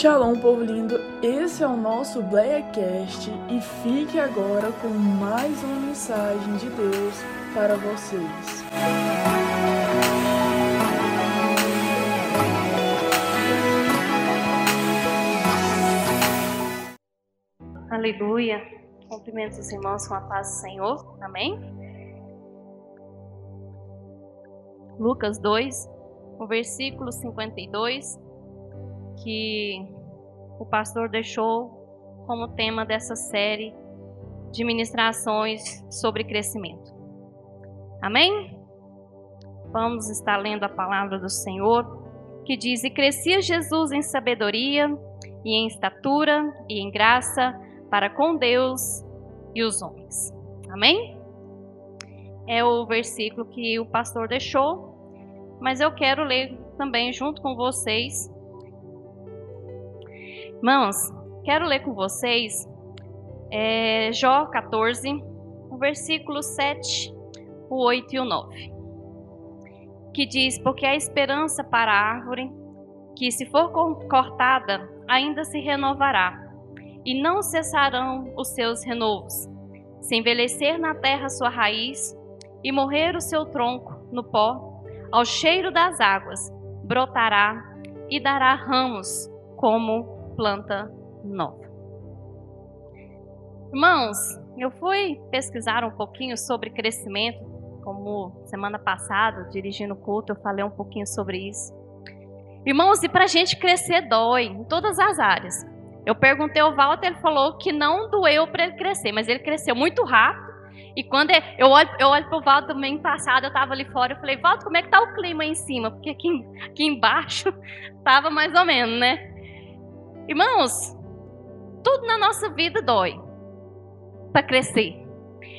Shalom, povo lindo! Esse é o nosso Blackcast e fique agora com mais uma mensagem de Deus para vocês. Aleluia! Cumprimentos os irmãos com a paz do Senhor. Amém? Lucas 2, o versículo 52 que o pastor deixou como tema dessa série de ministrações sobre crescimento. Amém? Vamos estar lendo a palavra do Senhor, que diz: E crescia Jesus em sabedoria, e em estatura, e em graça, para com Deus e os homens. Amém? É o versículo que o pastor deixou, mas eu quero ler também junto com vocês Irmãos, quero ler com vocês é, Jó 14, o versículo 7, o 8 e o 9. Que diz: Porque a esperança para a árvore, que se for cortada, ainda se renovará, e não cessarão os seus renovos. Se envelhecer na terra sua raiz, e morrer o seu tronco no pó, ao cheiro das águas, brotará e dará ramos como planta nova. Irmãos, eu fui pesquisar um pouquinho sobre crescimento, como semana passada, dirigindo o culto, eu falei um pouquinho sobre isso. Irmãos, e para a gente crescer dói em todas as áreas. Eu perguntei ao Walter, ele falou que não doeu para ele crescer, mas ele cresceu muito rápido. E quando eu olho, eu olho para o Walter domingo passado, eu estava ali fora, eu falei, Walter, como é que está o clima aí em cima? Porque aqui, aqui embaixo estava mais ou menos, né? Irmãos, tudo na nossa vida dói para crescer.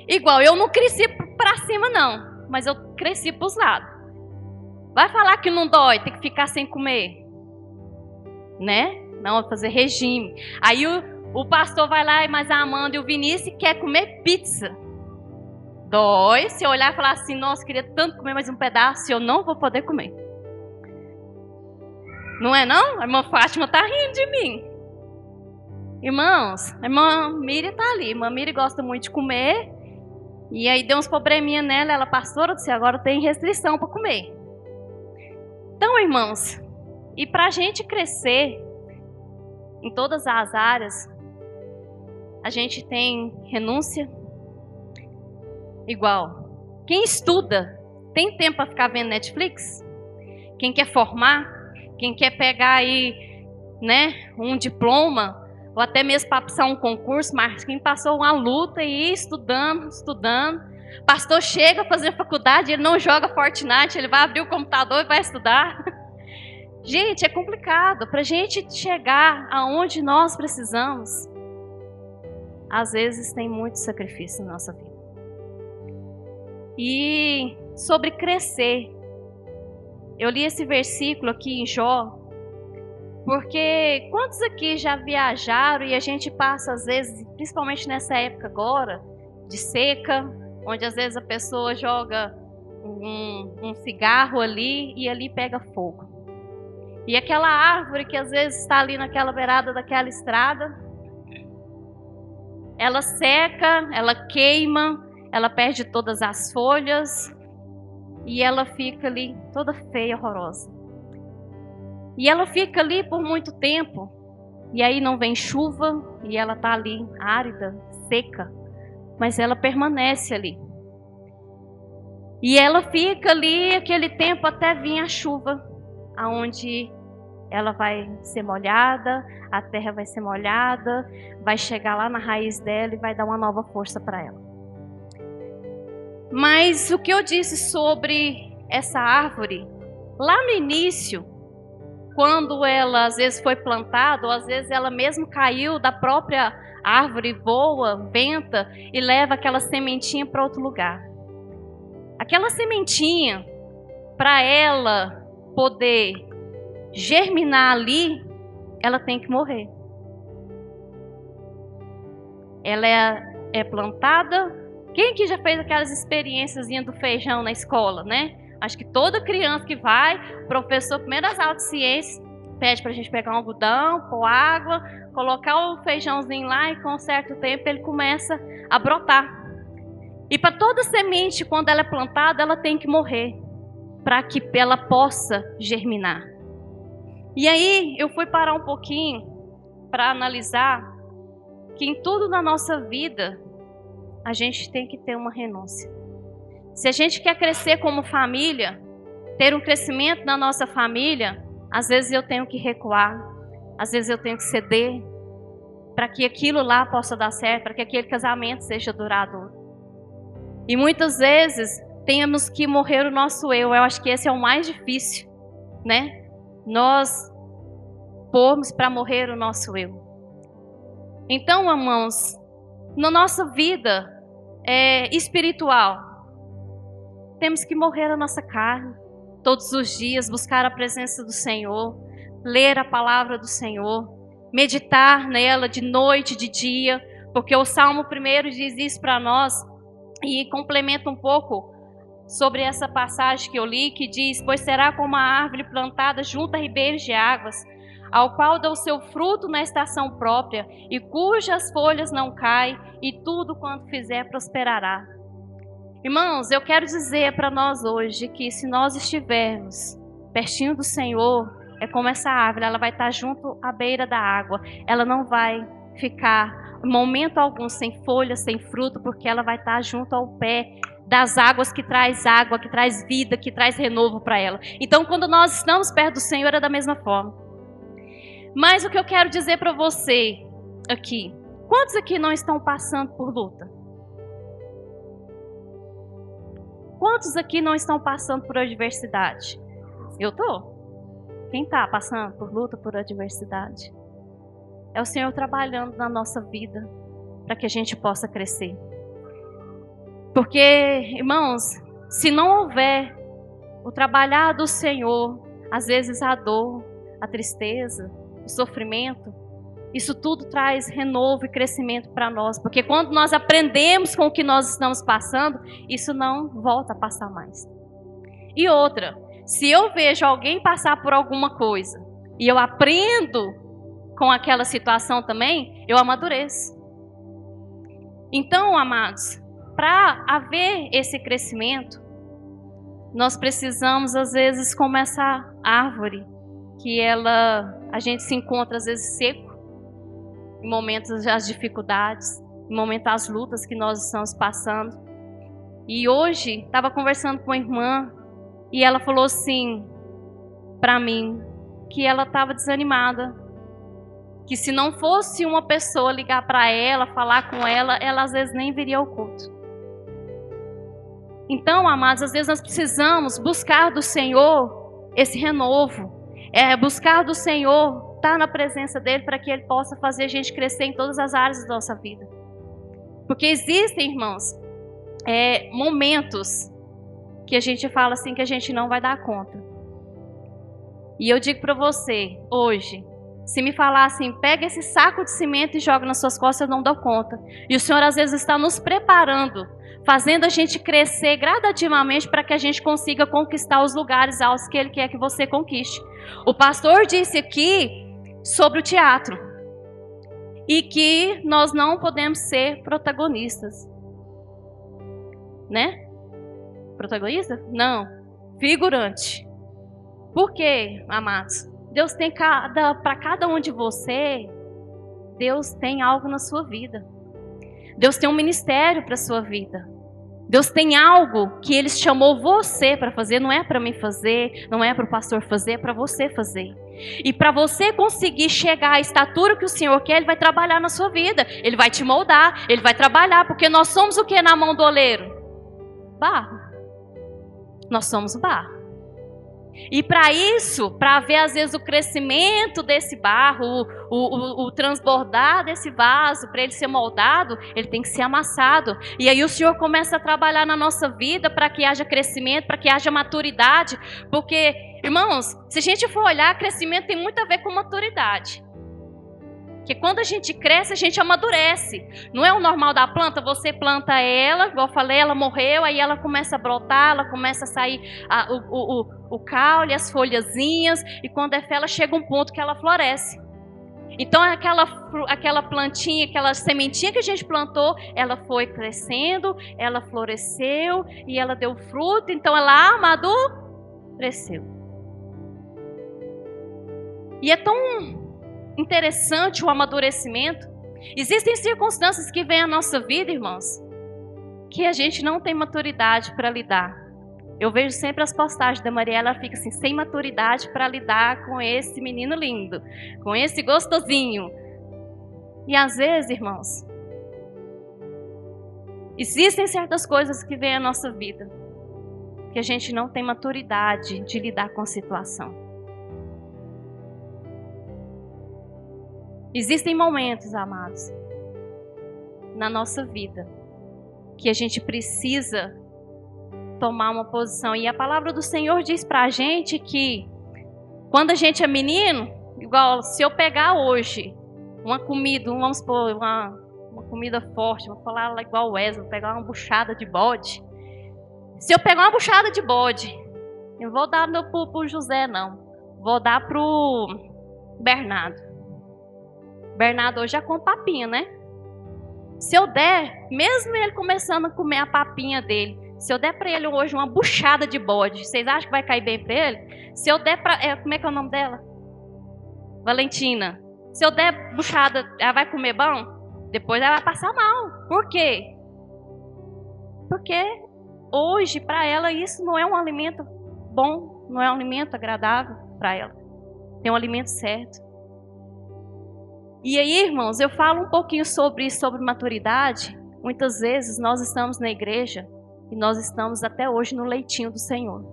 Igual, eu não cresci para cima, não, mas eu cresci para os lados. Vai falar que não dói, tem que ficar sem comer, né? Não, fazer regime. Aí o, o pastor vai lá, mas a Amanda e o Vinícius quer comer pizza. Dói se olhar e falar assim, nossa, queria tanto comer mais um pedaço, eu não vou poder comer. Não é não? A irmã Fátima está rindo de mim. Irmãos, a irmã Miri está ali. A irmã Miri gosta muito de comer. E aí deu uns probleminha nela. Ela, pastora, disse, agora tem restrição para comer. Então, irmãos, e para a gente crescer em todas as áreas, a gente tem renúncia igual. Quem estuda tem tempo para ficar vendo Netflix? Quem quer formar quem quer pegar aí, né, um diploma, ou até mesmo para passar um concurso, mas quem passou uma luta e estudando, estudando. Pastor chega a fazer faculdade, ele não joga Fortnite, ele vai abrir o computador e vai estudar. Gente, é complicado. Para a gente chegar aonde nós precisamos, às vezes tem muito sacrifício na nossa vida. E sobre crescer, eu li esse versículo aqui em Jó, porque quantos aqui já viajaram e a gente passa, às vezes, principalmente nessa época agora, de seca, onde às vezes a pessoa joga um, um cigarro ali e ali pega fogo. E aquela árvore que às vezes está ali naquela beirada daquela estrada, ela seca, ela queima, ela perde todas as folhas, e ela fica ali toda feia, horrorosa. E ela fica ali por muito tempo. E aí não vem chuva e ela está ali árida, seca, mas ela permanece ali. E ela fica ali aquele tempo até vir a chuva, aonde ela vai ser molhada, a terra vai ser molhada, vai chegar lá na raiz dela e vai dar uma nova força para ela. Mas o que eu disse sobre essa árvore, lá no início, quando ela às vezes foi plantada, ou às vezes ela mesmo caiu da própria árvore, voa, venta e leva aquela sementinha para outro lugar. Aquela sementinha, para ela poder germinar ali, ela tem que morrer. Ela é, é plantada quem que já fez aquelas experiências do feijão na escola, né? Acho que toda criança que vai, professor, primeiras aulas de ciências, pede para a gente pegar um algodão, pôr água, colocar o feijãozinho lá e com um certo tempo ele começa a brotar. E para toda semente, quando ela é plantada, ela tem que morrer para que ela possa germinar. E aí eu fui parar um pouquinho para analisar que em tudo na nossa vida a gente tem que ter uma renúncia. Se a gente quer crescer como família, ter um crescimento na nossa família, às vezes eu tenho que recuar, às vezes eu tenho que ceder para que aquilo lá possa dar certo, para que aquele casamento seja duradouro. E muitas vezes temos que morrer o nosso eu. Eu acho que esse é o mais difícil, né? Nós pormos para morrer o nosso eu. Então, irmãos, na nossa vida é, espiritual, temos que morrer a nossa carne todos os dias, buscar a presença do Senhor, ler a palavra do Senhor, meditar nela de noite, de dia, porque o Salmo primeiro diz isso para nós e complementa um pouco sobre essa passagem que eu li, que diz: Pois será como a árvore plantada junto a ribeiros de águas, ao qual dá o seu fruto na estação própria, e cujas folhas não caem, e tudo quanto fizer prosperará. Irmãos, eu quero dizer para nós hoje que se nós estivermos pertinho do Senhor, é como essa árvore, ela vai estar junto à beira da água. Ela não vai ficar momento algum sem folha, sem fruto, porque ela vai estar junto ao pé das águas que traz água, que traz vida, que traz renovo para ela. Então, quando nós estamos perto do Senhor, é da mesma forma. Mas o que eu quero dizer para você aqui, quantos aqui não estão passando por luta? Quantos aqui não estão passando por adversidade? Eu tô. Quem está passando por luta, por adversidade? É o Senhor trabalhando na nossa vida para que a gente possa crescer. Porque, irmãos, se não houver o trabalhar do Senhor, às vezes a dor, a tristeza, sofrimento, isso tudo traz renovo e crescimento para nós, porque quando nós aprendemos com o que nós estamos passando, isso não volta a passar mais. E outra, se eu vejo alguém passar por alguma coisa e eu aprendo com aquela situação também, eu amadureço. Então, amados, para haver esse crescimento, nós precisamos às vezes como essa árvore que ela a gente se encontra às vezes seco em momentos das dificuldades, em momentos das lutas que nós estamos passando. E hoje estava conversando com a irmã e ela falou assim para mim que ela estava desanimada, que se não fosse uma pessoa ligar para ela, falar com ela, ela às vezes nem viria ao culto. Então, amados, às vezes nós precisamos buscar do Senhor esse renovo, é buscar do Senhor estar na presença dele para que ele possa fazer a gente crescer em todas as áreas da nossa vida. Porque existem, irmãos, é, momentos que a gente fala assim que a gente não vai dar conta. E eu digo para você, hoje, se me falar assim, pega esse saco de cimento e joga nas suas costas, eu não dou conta. E o Senhor às vezes está nos preparando, fazendo a gente crescer gradativamente para que a gente consiga conquistar os lugares altos que Ele quer que você conquiste. O pastor disse aqui sobre o teatro. E que nós não podemos ser protagonistas. Né? Protagonista? Não. Figurante. Por quê, amados? Deus tem cada para cada um de você, Deus tem algo na sua vida. Deus tem um ministério para sua vida. Deus tem algo que Ele chamou você para fazer, não é para mim fazer, não é para o pastor fazer, é para você fazer. E para você conseguir chegar à estatura que o Senhor quer, Ele vai trabalhar na sua vida. Ele vai te moldar, Ele vai trabalhar, porque nós somos o que na mão do oleiro? Barro. Nós somos barro. E para isso, para ver às vezes o crescimento desse barro, o, o, o transbordar desse vaso, para ele ser moldado, ele tem que ser amassado. E aí o Senhor começa a trabalhar na nossa vida para que haja crescimento, para que haja maturidade. Porque, irmãos, se a gente for olhar, crescimento tem muito a ver com maturidade. Que quando a gente cresce, a gente amadurece. Não é o normal da planta, você planta ela, igual eu falei, ela morreu, aí ela começa a brotar, ela começa a sair a, o, o, o, o caule, as folhazinhas, e quando é fé, ela chega um ponto que ela floresce. Então aquela, aquela plantinha, aquela sementinha que a gente plantou, ela foi crescendo, ela floresceu e ela deu fruto, então ela amadureceu. E é tão interessante o amadurecimento. Existem circunstâncias que vêm à nossa vida, irmãos, que a gente não tem maturidade para lidar. Eu vejo sempre as postagens da Mariela, ela fica assim, sem maturidade para lidar com esse menino lindo, com esse gostosinho. E às vezes, irmãos, existem certas coisas que vêm à nossa vida que a gente não tem maturidade de lidar com a situação. Existem momentos, amados, na nossa vida que a gente precisa tomar uma posição. E a palavra do Senhor diz para a gente que quando a gente é menino, igual se eu pegar hoje uma comida, vamos supor, uma, uma comida forte, vou falar igual o Wesley, vou pegar uma buchada de bode. Se eu pegar uma buchada de bode, eu vou dar para o José, não. Vou dar para o Bernardo. Bernardo hoje é com papinha, né? Se eu der, mesmo ele começando a comer a papinha dele, se eu der para ele hoje uma buchada de bode, vocês acham que vai cair bem para ele? Se eu der para. É, como é que é o nome dela? Valentina. Se eu der buchada, ela vai comer bom? Depois ela vai passar mal. Por quê? Porque hoje, para ela, isso não é um alimento bom, não é um alimento agradável para ela. Tem um alimento certo. E aí, irmãos, eu falo um pouquinho sobre sobre maturidade. Muitas vezes nós estamos na igreja e nós estamos até hoje no leitinho do Senhor.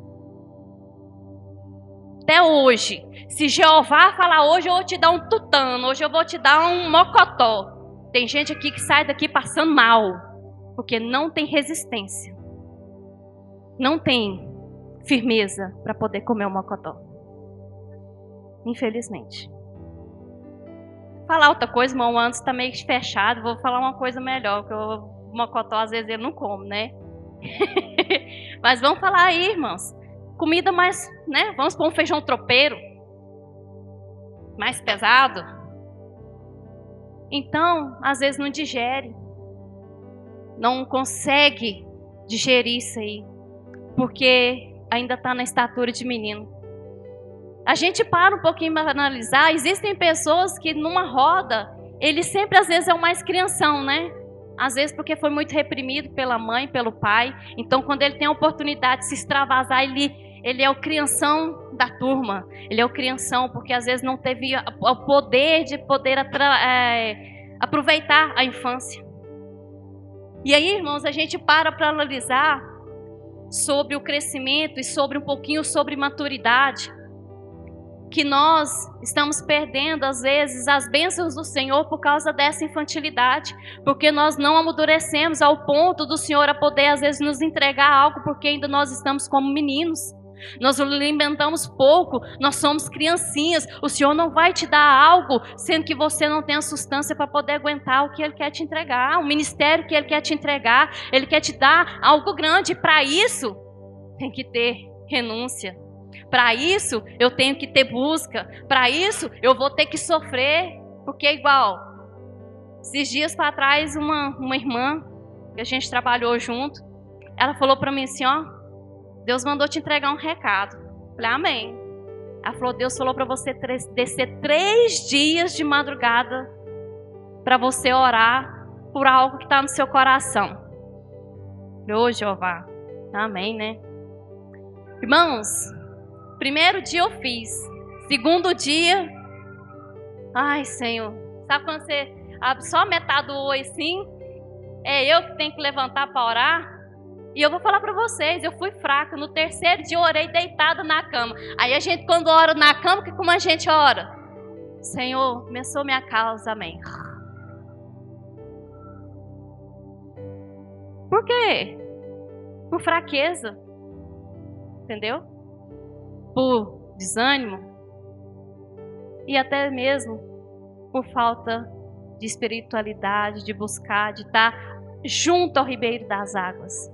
Até hoje. Se Jeová falar hoje, eu vou te dar um tutano, hoje eu vou te dar um mocotó. Tem gente aqui que sai daqui passando mal, porque não tem resistência. Não tem firmeza para poder comer o mocotó. Infelizmente. Falar outra coisa, irmão, antes está meio fechado, vou falar uma coisa melhor, porque o mocotó às vezes ele não come, né? Mas vamos falar aí, irmãos. Comida mais, né? Vamos pôr um feijão tropeiro. Mais pesado. Então, às vezes não digere. Não consegue digerir isso aí. Porque ainda está na estatura de menino. A gente para um pouquinho para analisar. Existem pessoas que numa roda, ele sempre às vezes é o mais crianção, né? Às vezes porque foi muito reprimido pela mãe, pelo pai. Então, quando ele tem a oportunidade de se extravasar, ele, ele é o crianção da turma. Ele é o crianção porque às vezes não teve o poder de poder é, aproveitar a infância. E aí, irmãos, a gente para para analisar sobre o crescimento e sobre um pouquinho sobre maturidade que nós estamos perdendo, às vezes, as bênçãos do Senhor por causa dessa infantilidade, porque nós não amadurecemos ao ponto do Senhor a poder, às vezes, nos entregar algo, porque ainda nós estamos como meninos. Nós alimentamos pouco, nós somos criancinhas. O Senhor não vai te dar algo, sendo que você não tem a substância para poder aguentar o que Ele quer te entregar, o ministério que Ele quer te entregar. Ele quer te dar algo grande. Para isso, tem que ter renúncia, para isso, eu tenho que ter busca. Para isso, eu vou ter que sofrer. Porque é igual. Esses dias para trás, uma, uma irmã, que a gente trabalhou junto, ela falou para mim assim: Ó, Deus mandou te entregar um recado. Eu falei, Amém. Ela falou: Deus falou para você descer três dias de madrugada para você orar por algo que está no seu coração. Ô Jeová. Amém, né? Irmãos, Primeiro dia eu fiz. Segundo dia, ai Senhor, sabe quando você abre só metade do oi assim? É eu que tenho que levantar para orar? E eu vou falar para vocês, eu fui fraca. No terceiro dia eu orei deitada na cama. Aí a gente, quando ora na cama, que como a gente ora? Senhor, começou minha causa, amém. Por quê? Por fraqueza. Entendeu? Por desânimo e até mesmo por falta de espiritualidade, de buscar, de estar junto ao ribeiro das águas.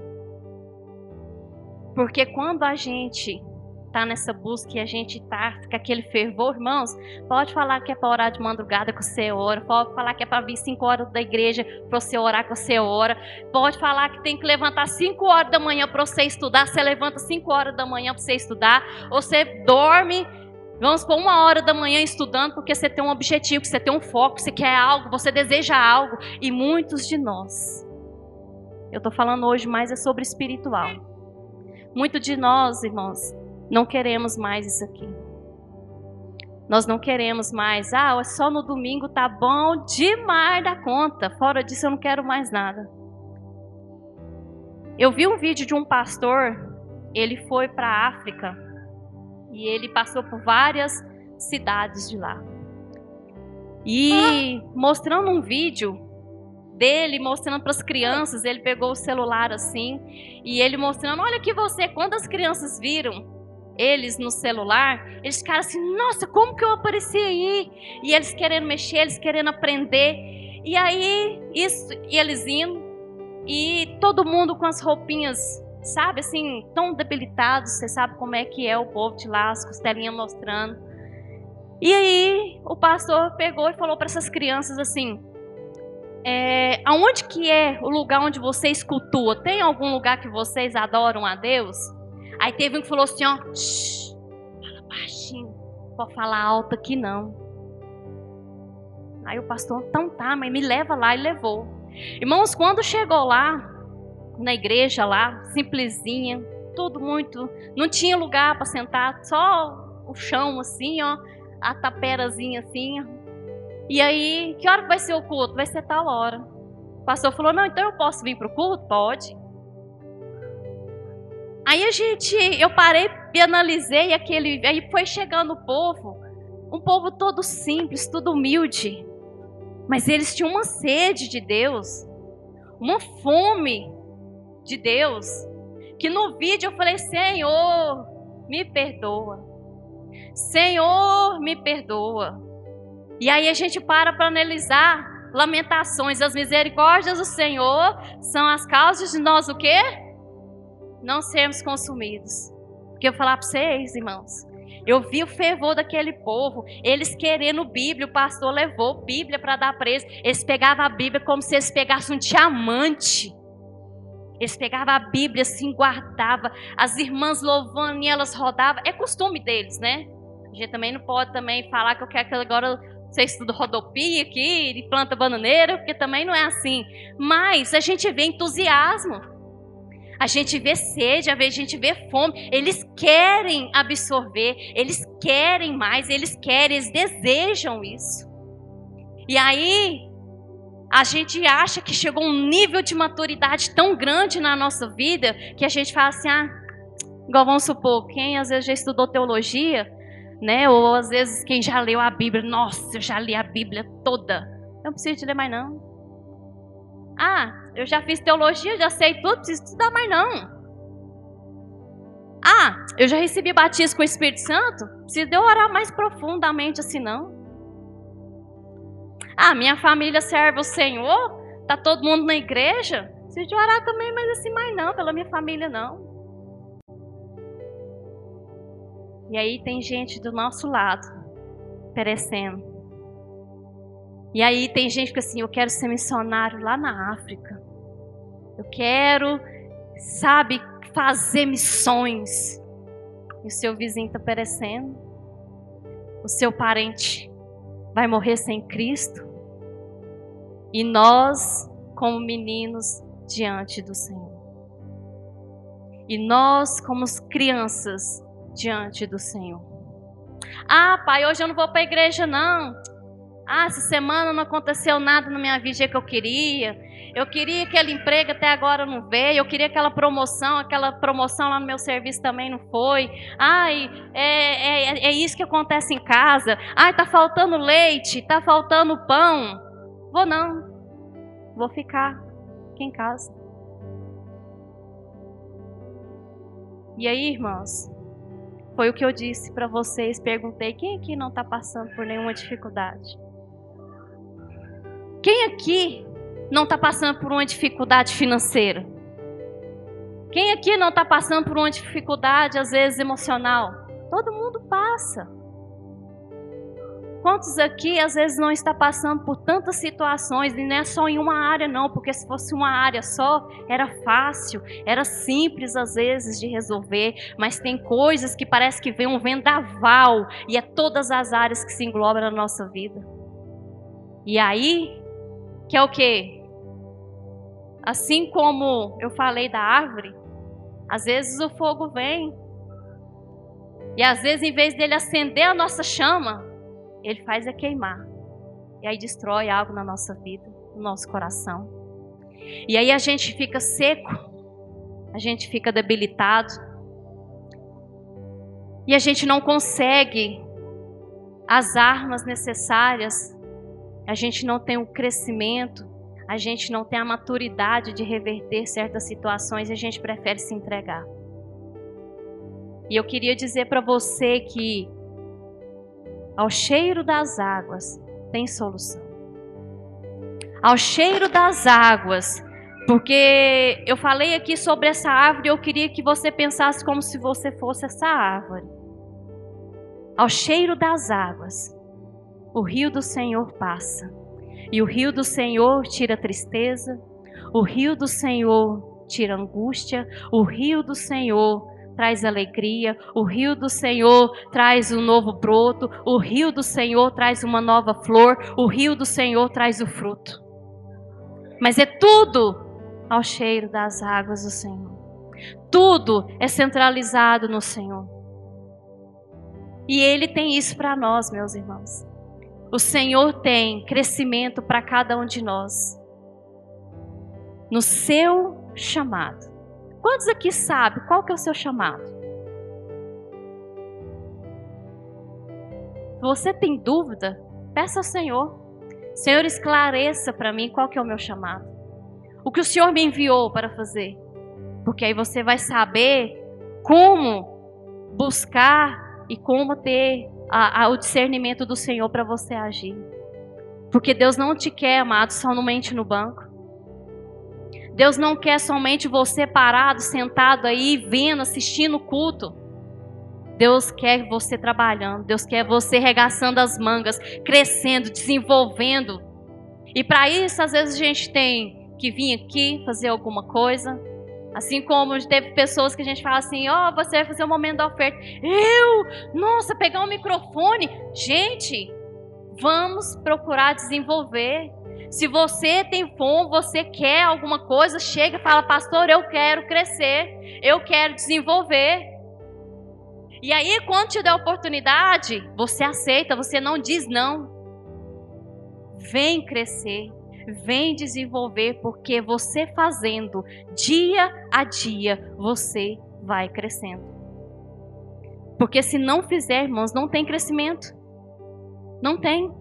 Porque quando a gente está nessa busca e a gente está com aquele fervor, irmãos, pode falar que é para orar de madrugada que você ora, pode falar que é para vir 5 horas da igreja para você orar que você ora, pode falar que tem que levantar 5 horas da manhã para você estudar, você levanta 5 horas da manhã para você estudar, ou você dorme Vamos por uma hora da manhã estudando porque você tem um objetivo, você tem um foco, você quer algo, você deseja algo. E muitos de nós, eu estou falando hoje mais é sobre espiritual. Muitos de nós, irmãos, não queremos mais isso aqui. Nós não queremos mais, ah, só no domingo tá bom demais da conta. Fora disso eu não quero mais nada. Eu vi um vídeo de um pastor, ele foi para a África e ele passou por várias cidades de lá. E mostrando um vídeo dele, mostrando para as crianças, ele pegou o celular assim, e ele mostrando, olha que você, quando as crianças viram eles no celular, eles ficaram assim, nossa, como que eu apareci aí? E eles querendo mexer, eles querendo aprender. E aí, isso, e eles indo, e todo mundo com as roupinhas sabe, assim, tão debilitados, você sabe como é que é o povo de lá, as costelinhas mostrando. E aí o pastor pegou e falou para essas crianças assim: é, aonde que é o lugar onde vocês cultuam? Tem algum lugar que vocês adoram a Deus? Aí teve um que falou assim, ó, fala baixinho, pode falar alto aqui não. Aí o pastor, então tá, mas me leva lá e levou. Irmãos, quando chegou lá, na igreja lá, simplesinha, tudo muito. Não tinha lugar para sentar, só o chão assim, ó, a taperazinha assim. E aí, que hora vai ser o culto? Vai ser tal hora. O pastor falou: Não, então eu posso vir para o culto? Pode. Aí a gente, eu parei e analisei aquele. Aí foi chegando o povo, um povo todo simples, tudo humilde. Mas eles tinham uma sede de Deus, uma fome de Deus, que no vídeo eu falei: Senhor, me perdoa. Senhor, me perdoa. E aí a gente para para analisar lamentações, as misericórdias do Senhor são as causas de nós o quê? Não sermos consumidos. Porque eu falar para vocês, irmãos, eu vi o fervor daquele povo, eles querendo Bíblia, o pastor levou Bíblia para dar para eles. Pegavam a Bíblia como se eles pegassem um diamante. Eles pegavam a Bíblia assim, guardavam, as irmãs louvando e elas rodavam. É costume deles, né? A gente também não pode também falar que eu quero que agora você estuda rodopia aqui planta bananeira, porque também não é assim. Mas a gente vê entusiasmo. A gente vê sede, a gente vê fome. Eles querem absorver, eles querem mais, eles querem, eles desejam isso. E aí, a gente acha que chegou um nível de maturidade tão grande na nossa vida que a gente fala assim, ah, igual vamos supor, quem às vezes já estudou teologia, né? Ou às vezes quem já leu a Bíblia, nossa, eu já li a Bíblia toda. Não preciso de ler mais não. Ah, eu já fiz teologia, já sei tudo, preciso estudar mais não. Ah, eu já recebi batismo com o Espírito Santo, preciso de orar mais profundamente assim não. Ah, minha família serve o Senhor, tá todo mundo na igreja. Preciso de orar também, mas assim, mais não, pela minha família não. E aí tem gente do nosso lado perecendo. E aí tem gente que assim, eu quero ser missionário lá na África. Eu quero, sabe, fazer missões. E o seu vizinho está perecendo. O seu parente vai morrer sem Cristo. E nós, como meninos, diante do Senhor. E nós, como crianças, diante do Senhor. Ah, pai, hoje eu não vou para a igreja, não. Ah, essa semana não aconteceu nada na minha vida que eu queria. Eu queria aquele emprego, até agora não veio. Eu queria aquela promoção, aquela promoção lá no meu serviço também não foi. Ai, é, é, é isso que acontece em casa. Ai, tá faltando leite, tá faltando pão. Vou não. Vou ficar aqui em casa. E aí, irmãos, foi o que eu disse para vocês. Perguntei quem aqui não está passando por nenhuma dificuldade. Quem aqui não está passando por uma dificuldade financeira? Quem aqui não está passando por uma dificuldade, às vezes, emocional? Todo mundo passa. Quantos aqui às vezes não está passando por tantas situações e não é só em uma área não, porque se fosse uma área só, era fácil, era simples às vezes de resolver, mas tem coisas que parece que vem um vendaval e é todas as áreas que se englobam na nossa vida. E aí, que é o quê? Assim como eu falei da árvore, às vezes o fogo vem. E às vezes em vez dele acender a nossa chama, ele faz é queimar. E aí destrói algo na nossa vida, no nosso coração. E aí a gente fica seco, a gente fica debilitado. E a gente não consegue as armas necessárias, a gente não tem o crescimento, a gente não tem a maturidade de reverter certas situações e a gente prefere se entregar. E eu queria dizer para você que ao cheiro das águas tem solução. Ao cheiro das águas, porque eu falei aqui sobre essa árvore, eu queria que você pensasse como se você fosse essa árvore. Ao cheiro das águas, o rio do Senhor passa. E o rio do Senhor tira tristeza, o rio do Senhor tira angústia, o rio do Senhor traz alegria, o rio do Senhor traz um novo broto, o rio do Senhor traz uma nova flor, o rio do Senhor traz o fruto. Mas é tudo ao cheiro das águas do Senhor. Tudo é centralizado no Senhor. E Ele tem isso para nós, meus irmãos. O Senhor tem crescimento para cada um de nós. No seu chamado. Quantos aqui sabem qual que é o seu chamado? Se você tem dúvida, peça ao Senhor. Senhor, esclareça para mim qual que é o meu chamado. O que o Senhor me enviou para fazer. Porque aí você vai saber como buscar e como ter a, a, o discernimento do Senhor para você agir. Porque Deus não te quer, amado, somente no banco. Deus não quer somente você parado, sentado aí, vendo, assistindo o culto. Deus quer você trabalhando, Deus quer você regaçando as mangas, crescendo, desenvolvendo. E para isso, às vezes, a gente tem que vir aqui fazer alguma coisa. Assim como teve pessoas que a gente fala assim: Ó, oh, você vai fazer o um momento da oferta. Eu? Nossa, pegar um microfone. Gente, vamos procurar desenvolver. Se você tem fome, você quer alguma coisa, chega e fala, pastor, eu quero crescer, eu quero desenvolver. E aí, quando te der oportunidade, você aceita, você não diz não. Vem crescer, vem desenvolver, porque você fazendo dia a dia, você vai crescendo. Porque se não fizer, irmãos, não tem crescimento. Não tem.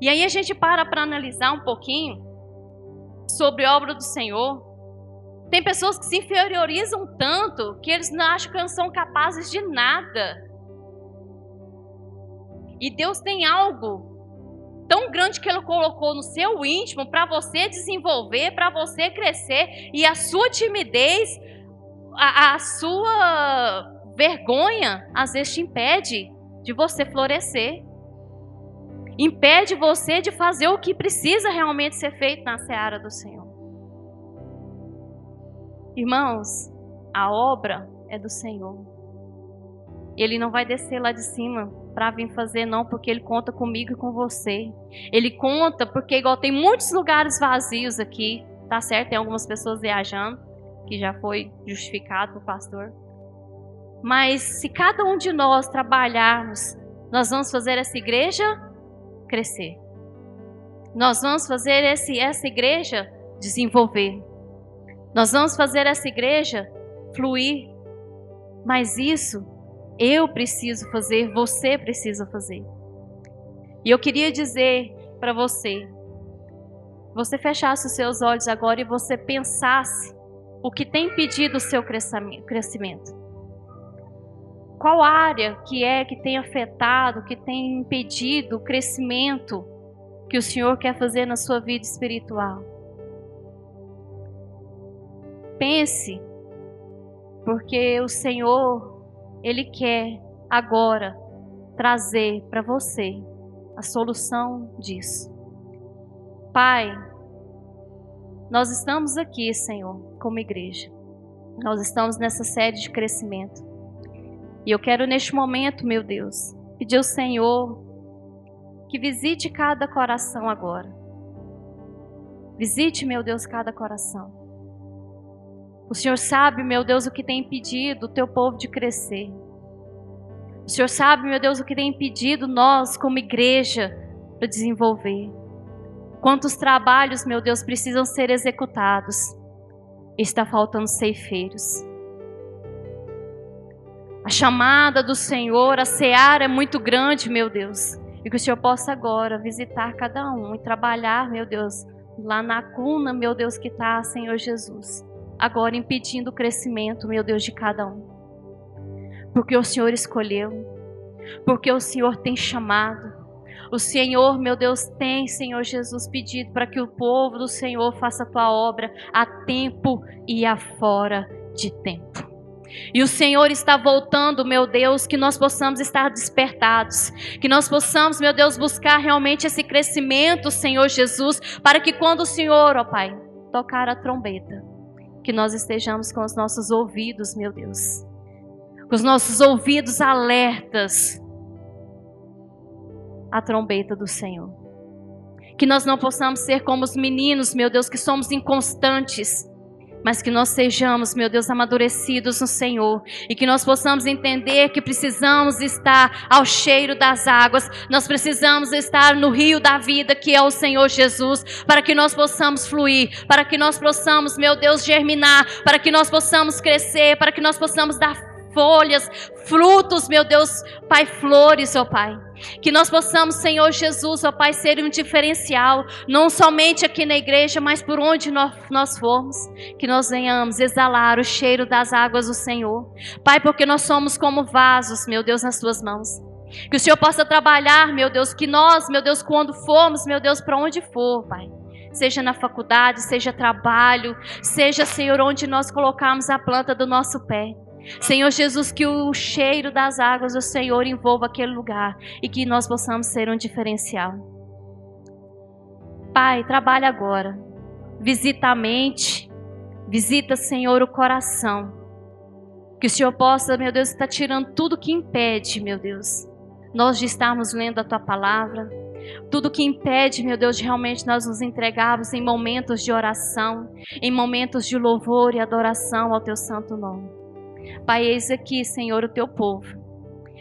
E aí a gente para para analisar um pouquinho sobre a obra do Senhor. Tem pessoas que se inferiorizam tanto que eles não acham que não são capazes de nada. E Deus tem algo tão grande que Ele colocou no seu íntimo para você desenvolver, para você crescer. E a sua timidez, a, a sua vergonha, às vezes te impede de você florescer impede você de fazer o que precisa realmente ser feito na seara do Senhor. Irmãos, a obra é do Senhor. Ele não vai descer lá de cima para vir fazer, não, porque ele conta comigo e com você. Ele conta porque, igual tem muitos lugares vazios aqui, tá certo? Tem algumas pessoas viajando, que já foi justificado o pastor. Mas se cada um de nós trabalharmos, nós vamos fazer essa igreja crescer. Nós vamos fazer esse, essa igreja desenvolver. Nós vamos fazer essa igreja fluir. Mas isso eu preciso fazer, você precisa fazer. E eu queria dizer para você, você fechasse os seus olhos agora e você pensasse o que tem impedido o seu crescimento. Qual área que é que tem afetado, que tem impedido o crescimento que o Senhor quer fazer na sua vida espiritual. Pense, porque o Senhor, Ele quer agora trazer para você a solução disso. Pai, nós estamos aqui, Senhor, como igreja. Nós estamos nessa série de crescimento. E eu quero neste momento, meu Deus, pedir ao Senhor que visite cada coração agora. Visite, meu Deus, cada coração. O Senhor sabe, meu Deus, o que tem impedido o teu povo de crescer. O Senhor sabe, meu Deus, o que tem impedido nós, como igreja, para desenvolver. Quantos trabalhos, meu Deus, precisam ser executados. Está faltando ceifeiros. A chamada do Senhor, a seara é muito grande, meu Deus. E que o Senhor possa agora visitar cada um e trabalhar, meu Deus, lá na cuna, meu Deus, que está, Senhor Jesus. Agora impedindo o crescimento, meu Deus, de cada um. Porque o Senhor escolheu, porque o Senhor tem chamado. O Senhor, meu Deus, tem, Senhor Jesus, pedido para que o povo do Senhor faça a tua obra a tempo e a fora de tempo. E o Senhor está voltando, meu Deus, que nós possamos estar despertados, que nós possamos, meu Deus, buscar realmente esse crescimento, Senhor Jesus, para que quando o Senhor, ó Pai, tocar a trombeta, que nós estejamos com os nossos ouvidos, meu Deus, com os nossos ouvidos alertas à trombeta do Senhor. Que nós não possamos ser como os meninos, meu Deus, que somos inconstantes mas que nós sejamos, meu Deus, amadurecidos no Senhor e que nós possamos entender que precisamos estar ao cheiro das águas, nós precisamos estar no rio da vida que é o Senhor Jesus, para que nós possamos fluir, para que nós possamos, meu Deus, germinar, para que nós possamos crescer, para que nós possamos dar folhas, frutos, meu Deus, Pai, flores, ó Pai. Que nós possamos, Senhor Jesus, ó Pai, ser um diferencial, não somente aqui na igreja, mas por onde nós, nós formos. Que nós venhamos exalar o cheiro das águas do Senhor. Pai, porque nós somos como vasos, meu Deus, nas Tuas mãos. Que o Senhor possa trabalhar, meu Deus, que nós, meu Deus, quando formos, meu Deus, para onde for, Pai. Seja na faculdade, seja trabalho, seja, Senhor, onde nós colocarmos a planta do nosso pé. Senhor Jesus, que o cheiro das águas do Senhor envolva aquele lugar e que nós possamos ser um diferencial. Pai, trabalha agora. Visita a mente, visita, Senhor, o coração. Que o Senhor possa, meu Deus, estar tirando tudo que impede, meu Deus, nós de estarmos lendo a tua palavra. Tudo que impede, meu Deus, de realmente nós nos entregarmos em momentos de oração, em momentos de louvor e adoração ao teu santo nome. Pai, eis aqui, Senhor, o teu povo.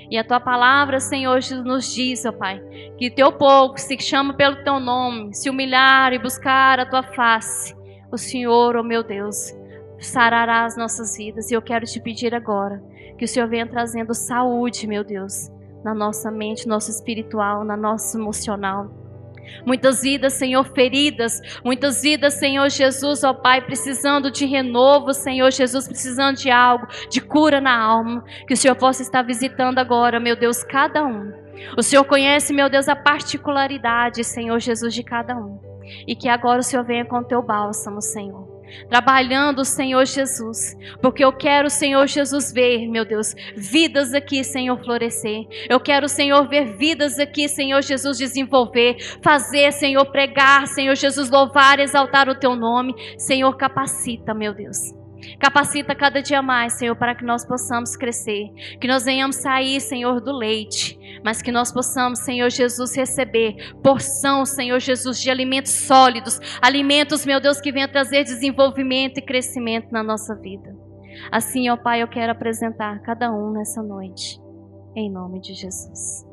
E a tua palavra, Senhor, nos diz, ó Pai, que teu povo se chama pelo teu nome, se humilhar e buscar a tua face, o Senhor, ó meu Deus, sarará as nossas vidas. E eu quero te pedir agora que o Senhor venha trazendo saúde, meu Deus, na nossa mente, no nosso espiritual, na nossa emocional. Muitas vidas, Senhor, feridas. Muitas vidas, Senhor Jesus, ó Pai, precisando de renovo, Senhor Jesus, precisando de algo, de cura na alma. Que o Senhor possa estar visitando agora, meu Deus, cada um. O Senhor conhece, meu Deus, a particularidade, Senhor Jesus, de cada um. E que agora o Senhor venha com o teu bálsamo, Senhor trabalhando, Senhor Jesus, porque eu quero, Senhor Jesus, ver, meu Deus, vidas aqui, Senhor, florescer. Eu quero, Senhor, ver vidas aqui, Senhor Jesus, desenvolver, fazer, Senhor, pregar, Senhor Jesus, louvar, exaltar o teu nome. Senhor, capacita, meu Deus. Capacita cada dia mais, Senhor, para que nós possamos crescer, que nós venhamos sair, Senhor, do leite, mas que nós possamos, Senhor Jesus, receber porção, Senhor Jesus, de alimentos sólidos, alimentos, meu Deus, que venham trazer desenvolvimento e crescimento na nossa vida. Assim, ó Pai, eu quero apresentar cada um nessa noite, em nome de Jesus.